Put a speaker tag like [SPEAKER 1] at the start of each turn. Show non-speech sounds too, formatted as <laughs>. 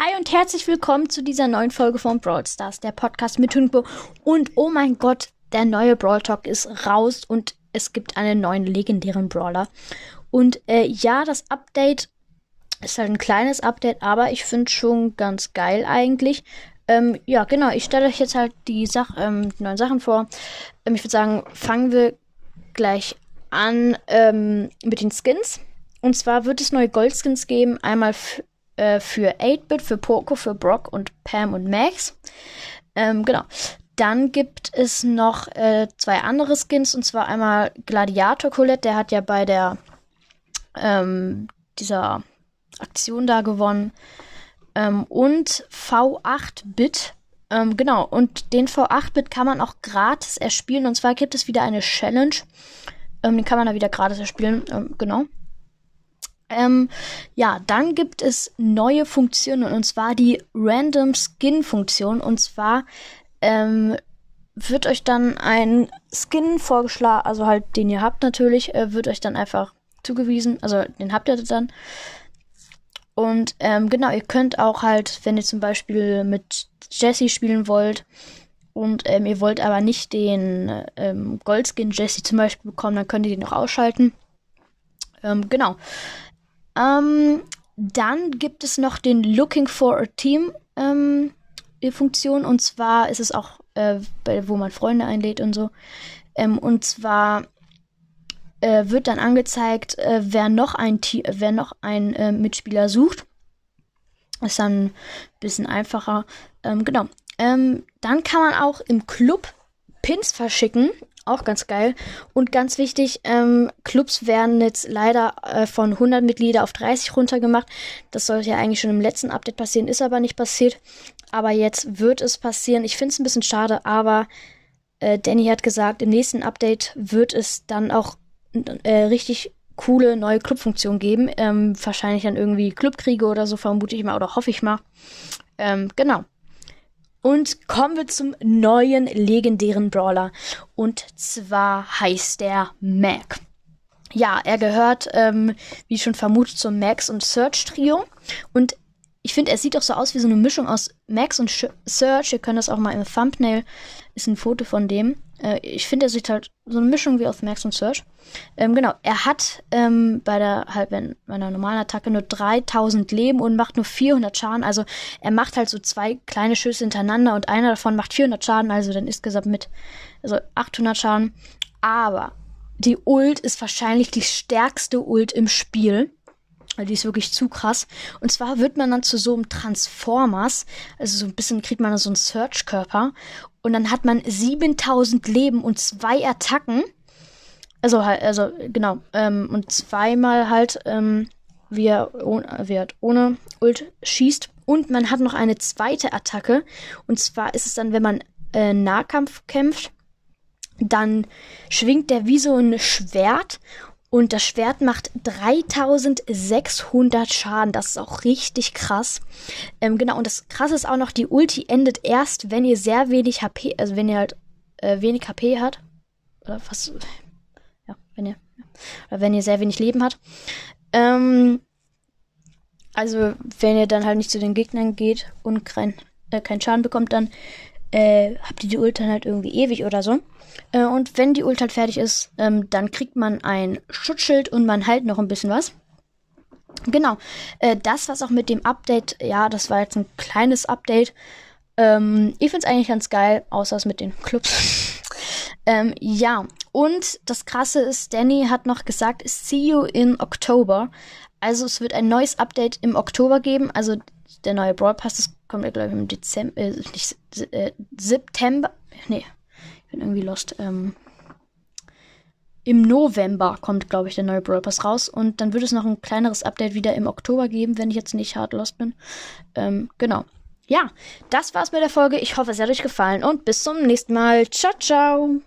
[SPEAKER 1] Hi und herzlich willkommen zu dieser neuen Folge von Brawl Stars, der Podcast mit Hüngbo. Und oh mein Gott, der neue Brawl Talk ist raus und es gibt einen neuen legendären Brawler. Und äh, ja, das Update ist halt ein kleines Update, aber ich finde schon ganz geil eigentlich. Ähm, ja, genau, ich stelle euch jetzt halt die, Sach ähm, die neuen Sachen vor. Ähm, ich würde sagen, fangen wir gleich an ähm, mit den Skins. Und zwar wird es neue Goldskins geben. Einmal äh, für 8-Bit, für Poco, für Brock und Pam und Max. Ähm, genau. Dann gibt es noch äh, zwei andere Skins. Und zwar einmal Gladiator Colette. Der hat ja bei der ähm, dieser Aktion da gewonnen. Ähm, und V8-Bit. Ähm, genau, und den V8-Bit kann man auch gratis erspielen. Und zwar gibt es wieder eine Challenge. Ähm, den kann man da wieder gratis erspielen. Ähm, genau. Ähm, ja, dann gibt es neue Funktionen und zwar die Random Skin Funktion. Und zwar ähm, wird euch dann ein Skin vorgeschlagen, also halt den ihr habt natürlich, äh, wird euch dann einfach zugewiesen. Also den habt ihr dann. Und ähm, genau, ihr könnt auch halt, wenn ihr zum Beispiel mit Jesse spielen wollt und ähm, ihr wollt aber nicht den ähm, Goldskin Jesse zum Beispiel bekommen, dann könnt ihr den noch ausschalten. Ähm, genau. Ähm, dann gibt es noch den Looking for a Team ähm, Funktion und zwar ist es auch, äh, wo man Freunde einlädt und so. Ähm, und zwar äh, wird dann angezeigt, äh, wer noch ein, wer noch ein äh, Mitspieler sucht. Ist dann ein bisschen einfacher. Ähm, genau. Ähm, dann kann man auch im Club Pins verschicken. Auch ganz geil. Und ganz wichtig, ähm, Clubs werden jetzt leider äh, von 100 Mitglieder auf 30 runtergemacht. Das sollte ja eigentlich schon im letzten Update passieren, ist aber nicht passiert. Aber jetzt wird es passieren. Ich finde es ein bisschen schade, aber äh, Danny hat gesagt, im nächsten Update wird es dann auch äh, richtig coole neue Clubfunktionen geben. Ähm, wahrscheinlich dann irgendwie Clubkriege oder so, vermute ich mal, oder hoffe ich mal. Ähm, genau. Und kommen wir zum neuen legendären Brawler. Und zwar heißt der Mac. Ja, er gehört, ähm, wie schon vermutet, zum Max und Search Trio. Und ich finde, er sieht auch so aus wie so eine Mischung aus Max und Search. Ihr könnt das auch mal im Thumbnail, ist ein Foto von dem. Äh, ich finde, er sieht halt so eine Mischung wie aus Max und Search. Ähm, genau, er hat ähm, bei der halt wenn, bei einer normalen Attacke nur 3000 Leben und macht nur 400 Schaden. Also er macht halt so zwei kleine Schüsse hintereinander und einer davon macht 400 Schaden, also dann insgesamt mit also 800 Schaden. Aber die Ult ist wahrscheinlich die stärkste Ult im Spiel. Die ist wirklich zu krass. Und zwar wird man dann zu so einem Transformers, also so ein bisschen kriegt man dann so einen Search-Körper. Und dann hat man 7000 Leben und zwei Attacken. Also halt, also genau. Ähm, und zweimal halt, ähm, wie er, wie er ohne Ult schießt. Und man hat noch eine zweite Attacke. Und zwar ist es dann, wenn man äh, Nahkampf kämpft, dann schwingt der wie so ein Schwert und das Schwert macht 3600 Schaden. Das ist auch richtig krass. Ähm, genau, und das krasse ist auch noch, die Ulti endet erst, wenn ihr sehr wenig HP, also wenn ihr halt äh, wenig HP hat. Oder was? Ja, wenn ihr. Oder wenn ihr sehr wenig Leben habt. Ähm, also, wenn ihr dann halt nicht zu den Gegnern geht und kein, äh, keinen Schaden bekommt, dann äh, habt ihr die Ult halt irgendwie ewig oder so. Äh, und wenn die Ult halt fertig ist, ähm, dann kriegt man ein Schutzschild und man halt noch ein bisschen was. Genau. Äh, das, was auch mit dem Update, ja, das war jetzt ein kleines Update. Ähm, ich finde es eigentlich ganz geil, außer es mit den Clubs. <laughs> ähm, ja, und das Krasse ist, Danny hat noch gesagt, see you in Oktober. Also es wird ein neues Update im Oktober geben. Also der neue Brawl Pass, das kommt ja, glaube ich, im Dezember, äh, nicht, äh, September, nee, ich bin irgendwie lost. Ähm, Im November kommt, glaube ich, der neue Brawl Pass raus und dann wird es noch ein kleineres Update wieder im Oktober geben, wenn ich jetzt nicht hart lost bin. Ähm, genau. Ja, das war's mit der Folge. Ich hoffe, es hat euch gefallen und bis zum nächsten Mal. Ciao, ciao.